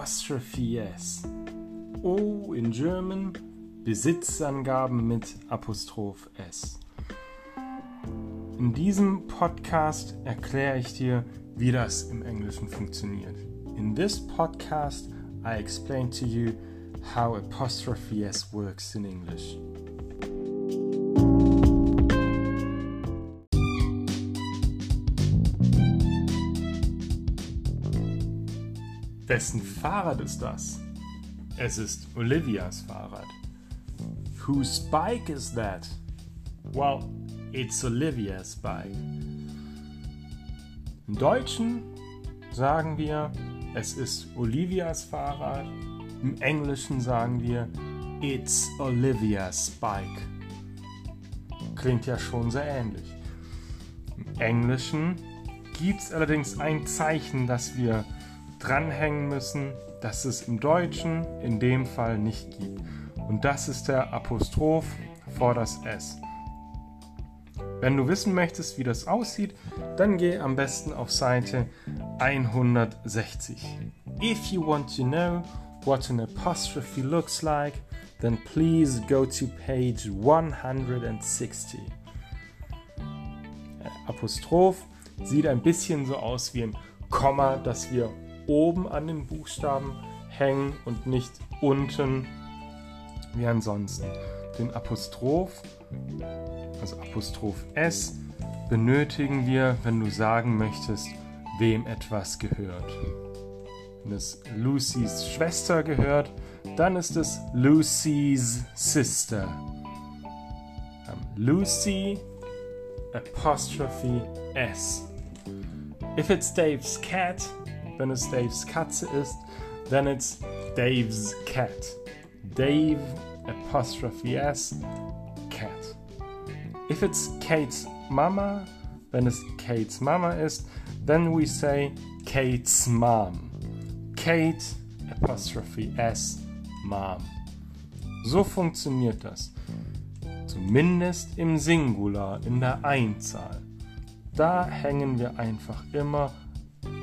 apostrophe s. O in German Besitzangaben mit Apostroph s. In diesem Podcast erkläre ich dir, wie das im Englischen funktioniert. In this podcast I explain to you how apostrophe s works in English. Wessen Fahrrad ist das? Es ist Olivias Fahrrad. Whose bike is that? Well, it's Olivia's bike. Im Deutschen sagen wir, es ist Olivias Fahrrad. Im Englischen sagen wir, it's Olivia's bike. Klingt ja schon sehr ähnlich. Im Englischen gibt es allerdings ein Zeichen, das wir dranhängen müssen, das es im Deutschen in dem Fall nicht gibt. Und das ist der Apostroph vor das S. Wenn du wissen möchtest, wie das aussieht, dann geh am besten auf Seite 160. If you want to know what an apostrophe looks like, then please go to page 160. Apostroph sieht ein bisschen so aus wie ein Komma, das wir oben an den Buchstaben hängen und nicht unten wie ansonsten. Den Apostroph, also Apostroph S, benötigen wir, wenn du sagen möchtest, wem etwas gehört. Wenn es Lucys Schwester gehört, dann ist es Lucy's Sister. Lucy apostrophe S. If it's Dave's cat, wenn es Daves Katze ist, then it's Dave's cat. Dave apostrophe S cat. If it's Kate's Mama, wenn es Kate's Mama ist, then we say Kate's mom. Kate apostrophe S mom. So funktioniert das. Zumindest im Singular, in der Einzahl. Da hängen wir einfach immer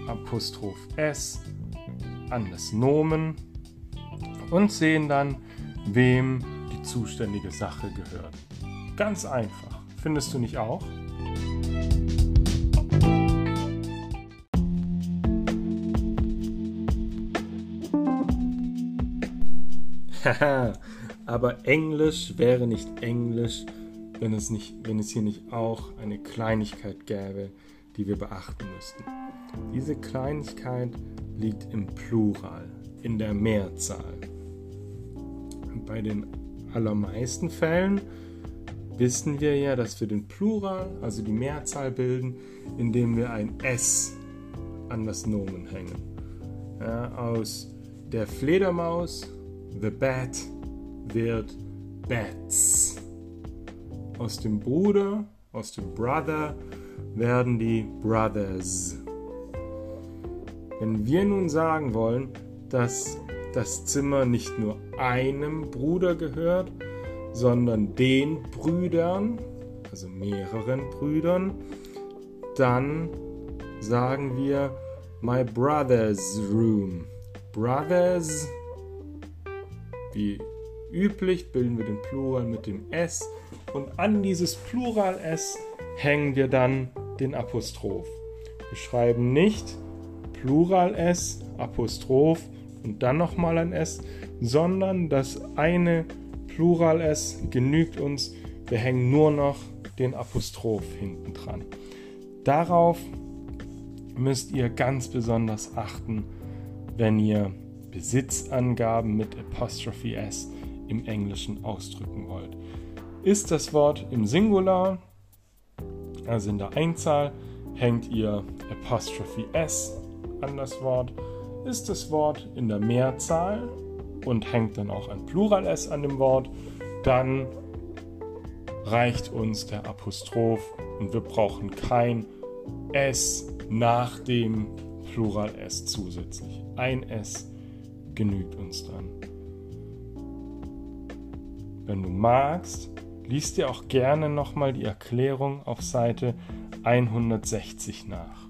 Apostroph S an das Nomen und sehen dann, wem die zuständige Sache gehört. Ganz einfach, findest du nicht auch? aber Englisch wäre nicht Englisch, wenn es, nicht, wenn es hier nicht auch eine Kleinigkeit gäbe, die wir beachten müssten. Diese Kleinigkeit liegt im Plural, in der Mehrzahl. Bei den allermeisten Fällen wissen wir ja, dass wir den Plural, also die Mehrzahl bilden, indem wir ein S an das Nomen hängen. Ja, aus der Fledermaus, the bat, wird bats. Aus dem Bruder, aus dem Brother werden die Brothers. Wenn wir nun sagen wollen, dass das Zimmer nicht nur einem Bruder gehört, sondern den Brüdern, also mehreren Brüdern, dann sagen wir My brother's room. Brothers, wie üblich, bilden wir den Plural mit dem S und an dieses Plural S hängen wir dann den Apostroph. Wir schreiben nicht Plural S, Apostroph und dann nochmal ein S, sondern das eine Plural S genügt uns. Wir hängen nur noch den Apostroph hinten dran. Darauf müsst ihr ganz besonders achten, wenn ihr Besitzangaben mit Apostrophe S im Englischen ausdrücken wollt. Ist das Wort im Singular, also in der Einzahl, hängt ihr Apostrophe S an das Wort. Ist das Wort in der Mehrzahl und hängt dann auch ein Plural S an dem Wort, dann reicht uns der Apostroph und wir brauchen kein S nach dem Plural S zusätzlich. Ein S genügt uns dann. Wenn du magst, liest dir auch gerne nochmal die Erklärung auf Seite 160 nach.